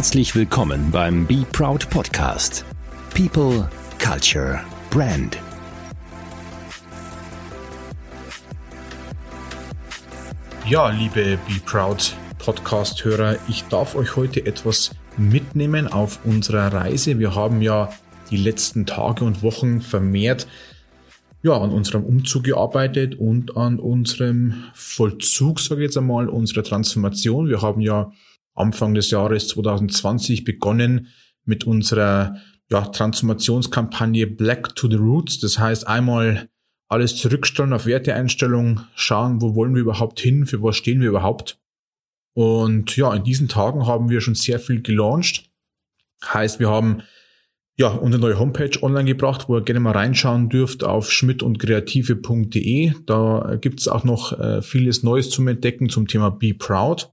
Herzlich willkommen beim Be Proud Podcast. People, Culture, Brand. Ja, liebe Be Proud Podcast-Hörer, ich darf euch heute etwas mitnehmen auf unserer Reise. Wir haben ja die letzten Tage und Wochen vermehrt ja, an unserem Umzug gearbeitet und an unserem Vollzug, sage ich jetzt einmal, unserer Transformation. Wir haben ja Anfang des Jahres 2020 begonnen mit unserer ja, Transformationskampagne Black to the Roots. Das heißt einmal alles zurückstellen auf Werteeinstellung, schauen, wo wollen wir überhaupt hin, für was stehen wir überhaupt. Und ja, in diesen Tagen haben wir schon sehr viel gelauncht. Heißt, wir haben ja, unsere neue Homepage online gebracht, wo ihr gerne mal reinschauen dürft auf schmidtundkreative.de. Da gibt's auch noch äh, vieles Neues zum Entdecken zum Thema Be Proud.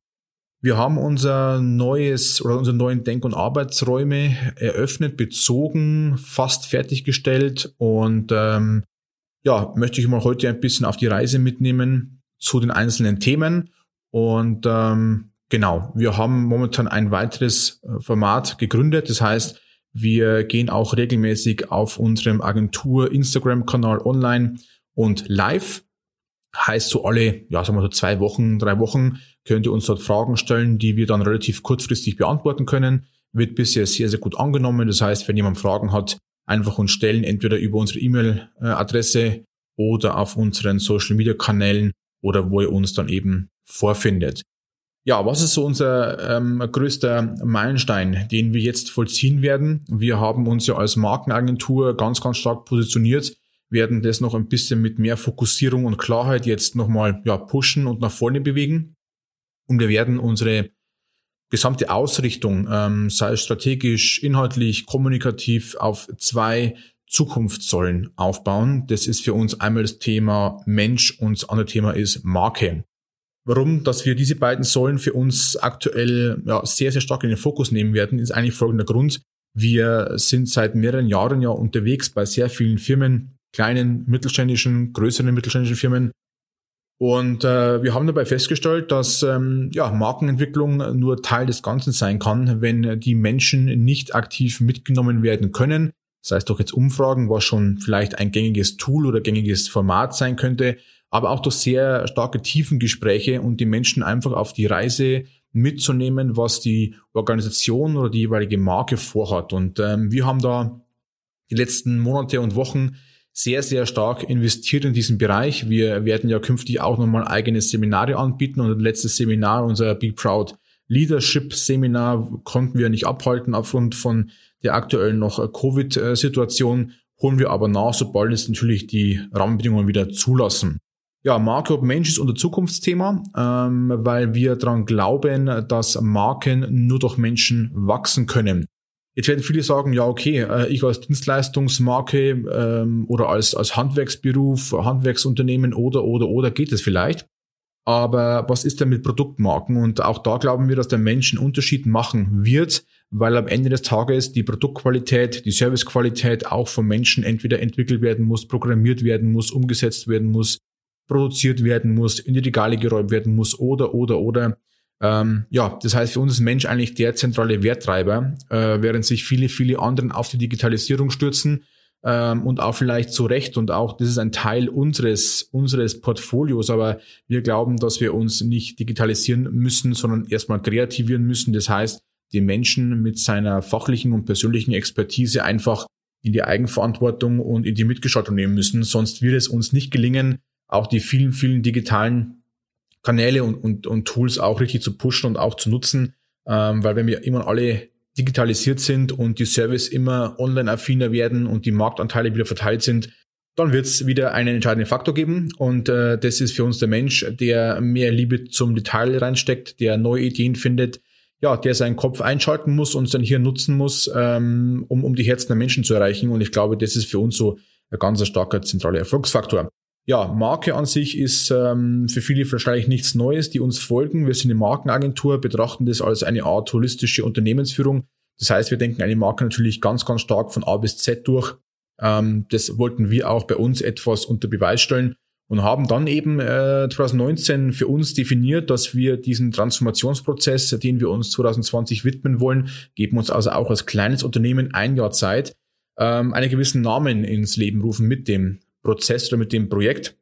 Wir haben unser neues oder unsere neuen Denk- und Arbeitsräume eröffnet, bezogen, fast fertiggestellt und ähm, ja, möchte ich mal heute ein bisschen auf die Reise mitnehmen zu den einzelnen Themen und ähm, genau, wir haben momentan ein weiteres äh, Format gegründet, das heißt wir gehen auch regelmäßig auf unserem Agentur Instagram-Kanal online und live. Heißt so alle, ja, sagen wir so zwei Wochen, drei Wochen könnt ihr uns dort Fragen stellen, die wir dann relativ kurzfristig beantworten können. Wird bisher sehr, sehr gut angenommen. Das heißt, wenn jemand Fragen hat, einfach uns stellen, entweder über unsere E-Mail-Adresse oder auf unseren Social-Media-Kanälen oder wo ihr uns dann eben vorfindet. Ja, was ist so unser ähm, größter Meilenstein, den wir jetzt vollziehen werden? Wir haben uns ja als Markenagentur ganz, ganz stark positioniert, werden das noch ein bisschen mit mehr Fokussierung und Klarheit jetzt nochmal ja, pushen und nach vorne bewegen. Und wir werden unsere gesamte Ausrichtung, ähm, sei es strategisch, inhaltlich, kommunikativ, auf zwei Zukunftssäulen aufbauen. Das ist für uns einmal das Thema Mensch und das andere Thema ist Marke. Warum, dass wir diese beiden Säulen für uns aktuell ja, sehr, sehr stark in den Fokus nehmen werden, ist eigentlich folgender Grund. Wir sind seit mehreren Jahren ja unterwegs bei sehr vielen Firmen, kleinen, mittelständischen, größeren mittelständischen Firmen. Und äh, wir haben dabei festgestellt, dass ähm, ja, Markenentwicklung nur Teil des Ganzen sein kann, wenn die Menschen nicht aktiv mitgenommen werden können. Das heißt doch jetzt Umfragen, was schon vielleicht ein gängiges Tool oder gängiges Format sein könnte, aber auch durch sehr starke Tiefengespräche und die Menschen einfach auf die Reise mitzunehmen, was die Organisation oder die jeweilige Marke vorhat. Und ähm, wir haben da die letzten Monate und Wochen sehr, sehr stark investiert in diesen Bereich. Wir werden ja künftig auch nochmal eigene Seminare anbieten und das letzte Seminar, unser Be Proud Leadership Seminar, konnten wir nicht abhalten aufgrund von der aktuellen noch Covid-Situation, holen wir aber nach, sobald es natürlich die Rahmenbedingungen wieder zulassen. Ja, Marke ob Mensch ist unser Zukunftsthema, ähm, weil wir daran glauben, dass Marken nur durch Menschen wachsen können. Jetzt werden viele sagen, ja, okay, äh, ich als Dienstleistungsmarke ähm, oder als, als Handwerksberuf, Handwerksunternehmen oder, oder, oder geht es vielleicht. Aber was ist denn mit Produktmarken? Und auch da glauben wir, dass der Mensch einen Unterschied machen wird, weil am Ende des Tages die Produktqualität, die Servicequalität auch vom Menschen entweder entwickelt werden muss, programmiert werden muss, umgesetzt werden muss, produziert werden muss, in die Regale geräumt werden muss oder, oder, oder. Ähm, ja, das heißt, für uns ist Mensch eigentlich der zentrale Werttreiber, äh, während sich viele, viele anderen auf die Digitalisierung stürzen ähm, und auch vielleicht zu Recht und auch das ist ein Teil unseres, unseres Portfolios, aber wir glauben, dass wir uns nicht digitalisieren müssen, sondern erstmal kreativieren müssen. Das heißt, den Menschen mit seiner fachlichen und persönlichen Expertise einfach in die Eigenverantwortung und in die Mitgestaltung nehmen müssen. Sonst wird es uns nicht gelingen, auch die vielen, vielen digitalen Kanäle und, und, und Tools auch richtig zu pushen und auch zu nutzen, ähm, weil wenn wir immer alle digitalisiert sind und die Service immer online-affiner werden und die Marktanteile wieder verteilt sind, dann wird es wieder einen entscheidenden Faktor geben. Und äh, das ist für uns der Mensch, der mehr Liebe zum Detail reinsteckt, der neue Ideen findet, ja, der seinen Kopf einschalten muss und sein Hirn nutzen muss, ähm, um, um die Herzen der Menschen zu erreichen. Und ich glaube, das ist für uns so ein ganz starker zentraler Erfolgsfaktor. Ja, Marke an sich ist ähm, für viele wahrscheinlich nichts Neues, die uns folgen. Wir sind eine Markenagentur, betrachten das als eine Art holistische Unternehmensführung. Das heißt, wir denken eine Marke natürlich ganz, ganz stark von A bis Z durch. Ähm, das wollten wir auch bei uns etwas unter Beweis stellen. und haben dann eben äh, 2019 für uns definiert, dass wir diesen Transformationsprozess, den wir uns 2020 widmen wollen, geben uns also auch als kleines Unternehmen ein Jahr Zeit, ähm, einen gewissen Namen ins Leben rufen mit dem Prozess oder mit dem Projekt.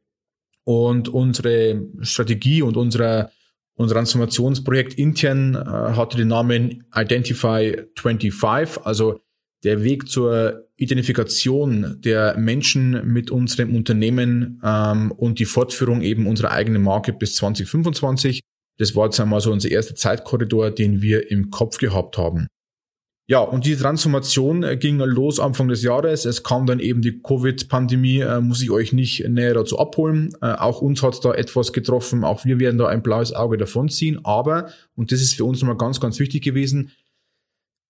Und unsere Strategie und unser, unser Transformationsprojekt intern äh, hatte den Namen Identify 25, also der Weg zur Identifikation der Menschen mit unserem Unternehmen ähm, und die Fortführung eben unserer eigenen Marke bis 2025. Das war jetzt einmal so unser erster Zeitkorridor, den wir im Kopf gehabt haben. Ja, und die Transformation äh, ging los Anfang des Jahres. Es kam dann eben die Covid-Pandemie, äh, muss ich euch nicht näher dazu abholen. Äh, auch uns hat da etwas getroffen. Auch wir werden da ein blaues Auge davonziehen. Aber, und das ist für uns nochmal ganz, ganz wichtig gewesen,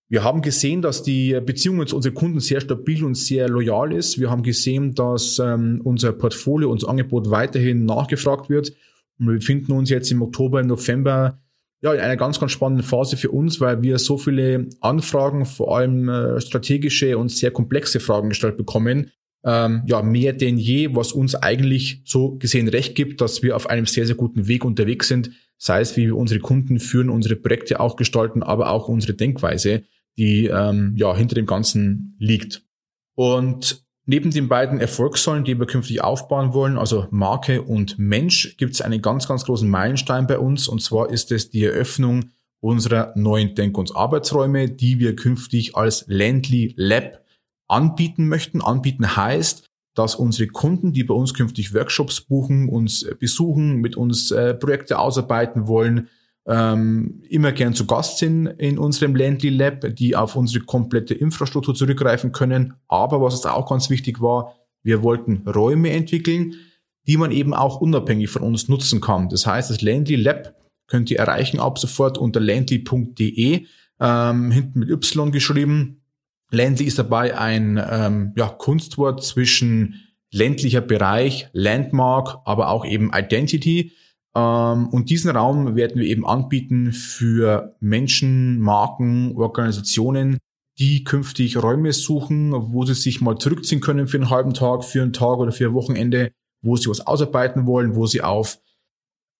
wir haben gesehen, dass die Beziehung zu unseren Kunden sehr stabil und sehr loyal ist. Wir haben gesehen, dass ähm, unser Portfolio, unser Angebot weiterhin nachgefragt wird. Und wir befinden uns jetzt im Oktober, im November ja, in einer ganz, ganz spannenden Phase für uns, weil wir so viele Anfragen, vor allem äh, strategische und sehr komplexe Fragen gestellt bekommen. Ähm, ja, mehr denn je, was uns eigentlich so gesehen recht gibt, dass wir auf einem sehr, sehr guten Weg unterwegs sind. Sei es, wie wir unsere Kunden führen, unsere Projekte auch gestalten, aber auch unsere Denkweise die ähm, ja hinter dem Ganzen liegt. Und neben den beiden Erfolgssäulen, die wir künftig aufbauen wollen, also Marke und Mensch, gibt es einen ganz, ganz großen Meilenstein bei uns. Und zwar ist es die Eröffnung unserer neuen Denk- und Arbeitsräume, die wir künftig als Landly Lab anbieten möchten. Anbieten heißt, dass unsere Kunden, die bei uns künftig Workshops buchen, uns besuchen, mit uns äh, Projekte ausarbeiten wollen, ähm, immer gern zu Gast sind in unserem Landly Lab, die auf unsere komplette Infrastruktur zurückgreifen können. Aber was uns auch ganz wichtig war, wir wollten Räume entwickeln, die man eben auch unabhängig von uns nutzen kann. Das heißt, das Landly Lab könnt ihr erreichen ab sofort unter landly.de, ähm, hinten mit Y geschrieben. Landly ist dabei ein ähm, ja, Kunstwort zwischen ländlicher Bereich, Landmark, aber auch eben Identity. Ähm, und diesen Raum werden wir eben anbieten für Menschen, Marken, Organisationen, die künftig Räume suchen, wo sie sich mal zurückziehen können für einen halben Tag, für einen Tag oder für ein Wochenende, wo sie was ausarbeiten wollen, wo sie auf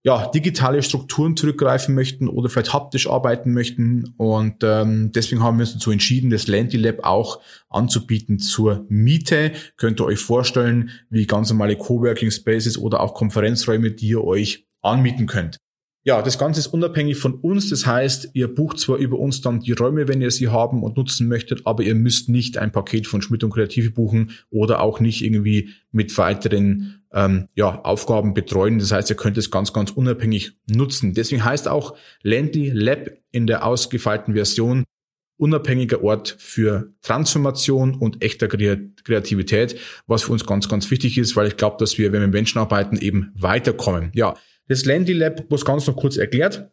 ja, digitale Strukturen zurückgreifen möchten oder vielleicht haptisch arbeiten möchten. Und ähm, deswegen haben wir uns dazu entschieden, das Landy Lab auch anzubieten zur Miete. Könnt ihr euch vorstellen, wie ganz normale Coworking Spaces oder auch Konferenzräume, die ihr euch anmieten könnt. Ja, das Ganze ist unabhängig von uns. Das heißt, ihr bucht zwar über uns dann die Räume, wenn ihr sie haben und nutzen möchtet, aber ihr müsst nicht ein Paket von Schmidt und Kreative buchen oder auch nicht irgendwie mit weiteren ähm, ja, Aufgaben betreuen. Das heißt, ihr könnt es ganz, ganz unabhängig nutzen. Deswegen heißt auch Landly Lab in der ausgefeilten Version unabhängiger Ort für Transformation und echter Kreativität, was für uns ganz, ganz wichtig ist, weil ich glaube, dass wir, wenn wir mit Menschen arbeiten, eben weiterkommen. Ja, das Landy Lab, was ganz noch kurz erklärt,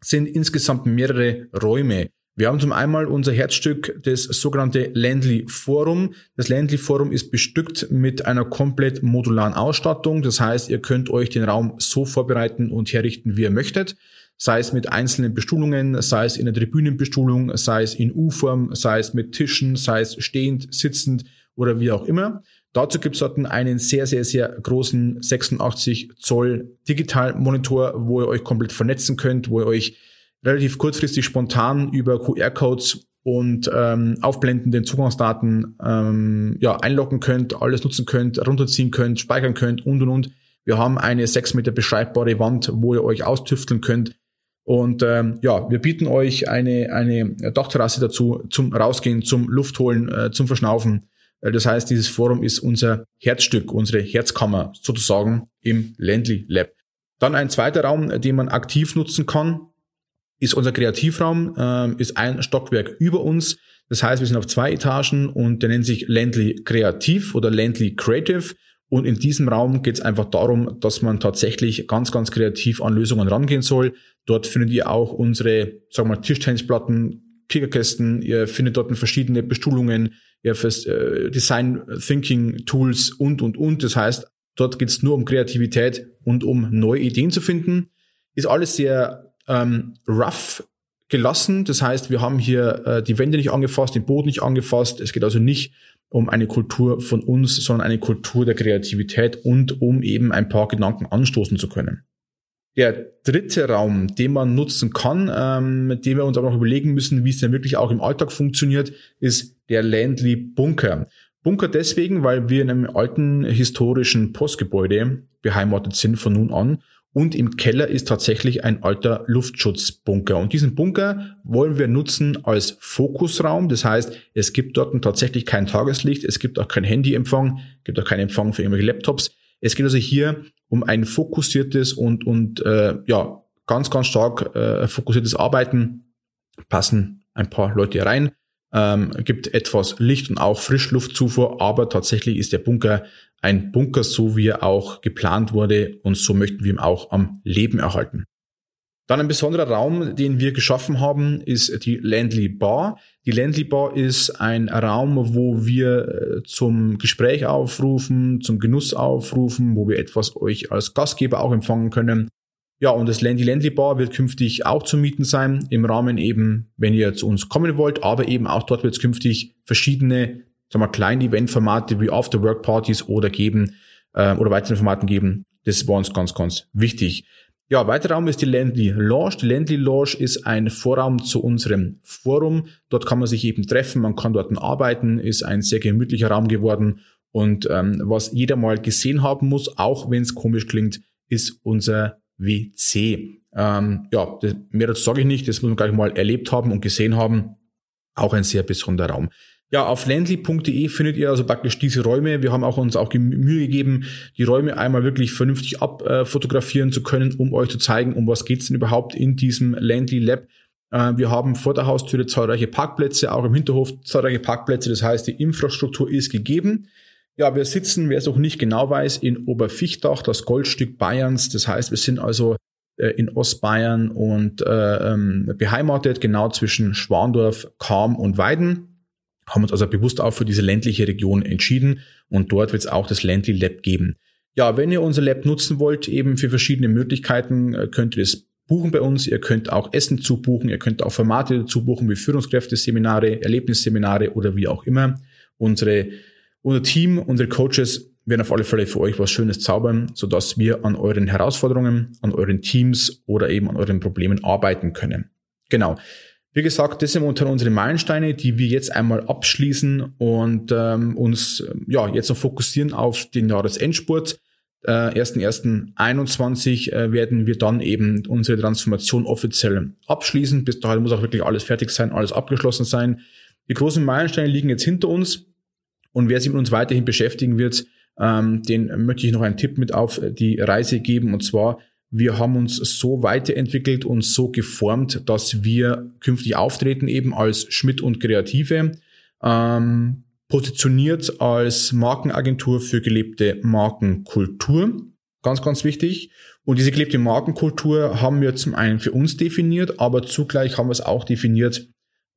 sind insgesamt mehrere Räume. Wir haben zum einmal unser Herzstück, das sogenannte Landly Forum. Das Landly Forum ist bestückt mit einer komplett modularen Ausstattung. Das heißt, ihr könnt euch den Raum so vorbereiten und herrichten, wie ihr möchtet. Sei es mit einzelnen Bestuhlungen, sei es in der Tribünenbestuhlung, sei es in U-Form, sei es mit Tischen, sei es stehend, sitzend oder wie auch immer. Dazu gibt es dort einen sehr, sehr, sehr großen 86 Zoll Digitalmonitor, wo ihr euch komplett vernetzen könnt, wo ihr euch relativ kurzfristig spontan über QR-Codes und ähm, aufblendenden Zugangsdaten ähm, ja, einloggen könnt, alles nutzen könnt, runterziehen könnt, speichern könnt und und und. Wir haben eine 6 Meter beschreibbare Wand, wo ihr euch austüfteln könnt. Und ähm, ja, wir bieten euch eine, eine Dachterrasse dazu zum Rausgehen, zum Luftholen, äh, zum Verschnaufen. Äh, das heißt, dieses Forum ist unser Herzstück, unsere Herzkammer sozusagen im Landly Lab. Dann ein zweiter Raum, den man aktiv nutzen kann, ist unser Kreativraum, äh, ist ein Stockwerk über uns. Das heißt, wir sind auf zwei Etagen und der nennt sich Landly Kreativ oder Landly Creative. Und in diesem Raum geht es einfach darum, dass man tatsächlich ganz, ganz kreativ an Lösungen rangehen soll. Dort findet ihr auch unsere, sagen wir mal, Tischtennisplatten, Kickerkästen, ihr findet dort verschiedene Bestuhlungen, ja, fürs äh, Design Thinking Tools und, und, und. Das heißt, dort geht es nur um Kreativität und um neue Ideen zu finden. Ist alles sehr ähm, rough gelassen. Das heißt, wir haben hier äh, die Wände nicht angefasst, den Boden nicht angefasst. Es geht also nicht um eine Kultur von uns, sondern eine Kultur der Kreativität und um eben ein paar Gedanken anstoßen zu können. Der dritte Raum, den man nutzen kann, ähm, den wir uns aber noch überlegen müssen, wie es denn wirklich auch im Alltag funktioniert, ist der Landly Bunker. Bunker deswegen, weil wir in einem alten historischen Postgebäude beheimatet sind von nun an und im Keller ist tatsächlich ein alter Luftschutzbunker. Und diesen Bunker wollen wir nutzen als Fokusraum. Das heißt, es gibt dort tatsächlich kein Tageslicht, es gibt auch kein Handyempfang, gibt auch keinen Empfang für irgendwelche Laptops. Es geht also hier um ein fokussiertes und, und äh, ja, ganz, ganz stark äh, fokussiertes Arbeiten. Passen ein paar Leute rein, ähm, gibt etwas Licht und auch Frischluftzufuhr, aber tatsächlich ist der Bunker ein Bunker, so wie er auch geplant wurde und so möchten wir ihn auch am Leben erhalten. Dann ein besonderer Raum, den wir geschaffen haben, ist die Landly Bar. Die Landly Bar ist ein Raum, wo wir äh, zum Gespräch aufrufen, zum Genuss aufrufen, wo wir etwas euch als Gastgeber auch empfangen können. Ja, und das Landy Landly Bar wird künftig auch zu mieten sein, im Rahmen eben, wenn ihr zu uns kommen wollt, aber eben auch dort wird es künftig verschiedene, sagen wir, kleine Eventformate wie After-Work-Partys oder geben, äh, oder weitere Formaten geben. Das war uns ganz, ganz wichtig. Ja, weiterer Raum ist die Landly Lounge. Die Landly Lounge ist ein Vorraum zu unserem Forum. Dort kann man sich eben treffen, man kann dort arbeiten, ist ein sehr gemütlicher Raum geworden. Und ähm, was jeder mal gesehen haben muss, auch wenn es komisch klingt, ist unser WC. Ähm, ja, das, mehr dazu sage ich nicht, das muss man gleich mal erlebt haben und gesehen haben. Auch ein sehr besonderer Raum. Ja, auf landly.de findet ihr also praktisch diese Räume. Wir haben auch uns auch Mühe gegeben, die Räume einmal wirklich vernünftig abfotografieren zu können, um euch zu zeigen, um was geht's denn überhaupt in diesem Landly Lab. Äh, wir haben vor der Haustüre zahlreiche Parkplätze, auch im Hinterhof zahlreiche Parkplätze. Das heißt, die Infrastruktur ist gegeben. Ja, wir sitzen, wer es auch nicht genau weiß, in Oberfichtach, das Goldstück Bayerns. Das heißt, wir sind also äh, in Ostbayern und äh, ähm, beheimatet, genau zwischen Schwandorf, Kam und Weiden haben uns also bewusst auch für diese ländliche Region entschieden und dort wird es auch das Ländli Lab geben. Ja, wenn ihr unser Lab nutzen wollt, eben für verschiedene Möglichkeiten, äh, könnt ihr es buchen bei uns. Ihr könnt auch Essen zubuchen, ihr könnt auch Formate dazu buchen wie Führungskräfteseminare, Erlebnisseminare oder wie auch immer. Unsere, unser Team, unsere Coaches werden auf alle Fälle für euch was Schönes zaubern, sodass wir an euren Herausforderungen, an euren Teams oder eben an euren Problemen arbeiten können. Genau. Wie gesagt, das sind unter unsere Meilensteine, die wir jetzt einmal abschließen und ähm, uns ja jetzt noch fokussieren auf den Jahresendspurt. Äh, 1.1.21 äh, werden wir dann eben unsere Transformation offiziell abschließen. Bis dahin muss auch wirklich alles fertig sein, alles abgeschlossen sein. Die großen Meilensteine liegen jetzt hinter uns und wer sich mit uns weiterhin beschäftigen wird, ähm, den möchte ich noch einen Tipp mit auf die Reise geben und zwar wir haben uns so weiterentwickelt und so geformt, dass wir künftig auftreten eben als Schmidt und Kreative, ähm, positioniert als Markenagentur für gelebte Markenkultur. Ganz, ganz wichtig. Und diese gelebte Markenkultur haben wir zum einen für uns definiert, aber zugleich haben wir es auch definiert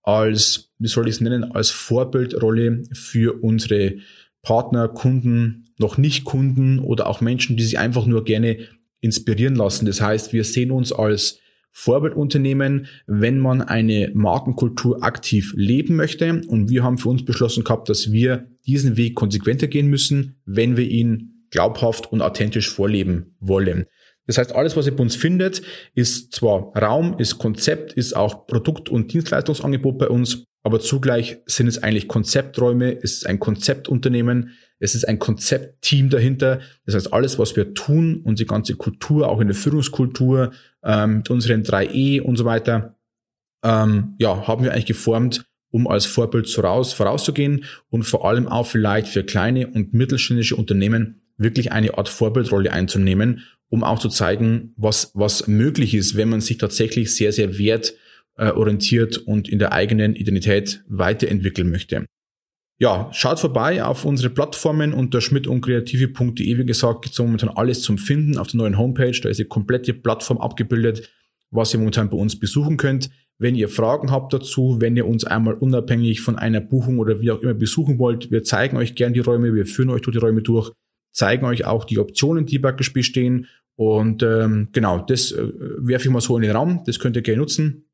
als, wie soll ich es nennen, als Vorbildrolle für unsere Partner, Kunden, noch nicht Kunden oder auch Menschen, die sich einfach nur gerne inspirieren lassen. Das heißt, wir sehen uns als Vorbildunternehmen, wenn man eine Markenkultur aktiv leben möchte. Und wir haben für uns beschlossen gehabt, dass wir diesen Weg konsequenter gehen müssen, wenn wir ihn glaubhaft und authentisch vorleben wollen. Das heißt, alles, was ihr bei uns findet, ist zwar Raum, ist Konzept, ist auch Produkt- und Dienstleistungsangebot bei uns, aber zugleich sind es eigentlich Konzepträume, es ist ein Konzeptunternehmen, es ist ein Konzeptteam dahinter. Das heißt, alles, was wir tun, unsere ganze Kultur, auch in der Führungskultur, ähm, mit unseren 3E und so weiter, ähm, ja, haben wir eigentlich geformt, um als Vorbild voraus, vorauszugehen und vor allem auch vielleicht für kleine und mittelständische Unternehmen wirklich eine Art Vorbildrolle einzunehmen, um auch zu zeigen, was, was möglich ist, wenn man sich tatsächlich sehr, sehr wertorientiert und in der eigenen Identität weiterentwickeln möchte. Ja, schaut vorbei auf unsere Plattformen unter schmidtunkreative.de. Wie gesagt, gibt es momentan alles zum Finden auf der neuen Homepage. Da ist die komplette Plattform abgebildet, was ihr momentan bei uns besuchen könnt. Wenn ihr Fragen habt dazu, wenn ihr uns einmal unabhängig von einer Buchung oder wie auch immer besuchen wollt, wir zeigen euch gern die Räume, wir führen euch durch die Räume durch, zeigen euch auch die Optionen, die praktisch bestehen. Und ähm, genau, das äh, werfe ich mal so in den Raum, das könnt ihr gerne nutzen.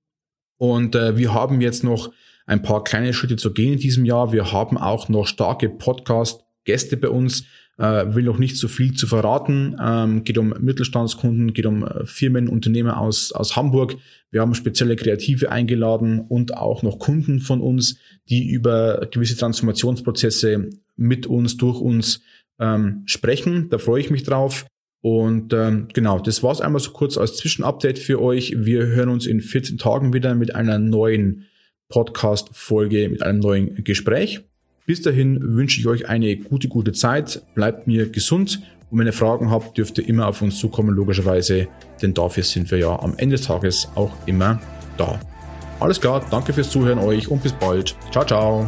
Und äh, wir haben jetzt noch ein paar kleine Schritte zu gehen in diesem Jahr. Wir haben auch noch starke Podcast-Gäste bei uns. Äh, will noch nicht so viel zu verraten. Ähm, geht um Mittelstandskunden, geht um äh, Firmen, Unternehmer aus, aus Hamburg. Wir haben spezielle Kreative eingeladen und auch noch Kunden von uns, die über gewisse Transformationsprozesse mit uns, durch uns ähm, sprechen. Da freue ich mich drauf. Und ähm, genau, das war's einmal so kurz als Zwischenupdate für euch. Wir hören uns in 14 Tagen wieder mit einer neuen Podcast-Folge, mit einem neuen Gespräch. Bis dahin wünsche ich euch eine gute, gute Zeit. Bleibt mir gesund. Und wenn ihr Fragen habt, dürft ihr immer auf uns zukommen, logischerweise, denn dafür sind wir ja am Ende des Tages auch immer da. Alles klar, danke fürs Zuhören euch und bis bald. Ciao, ciao.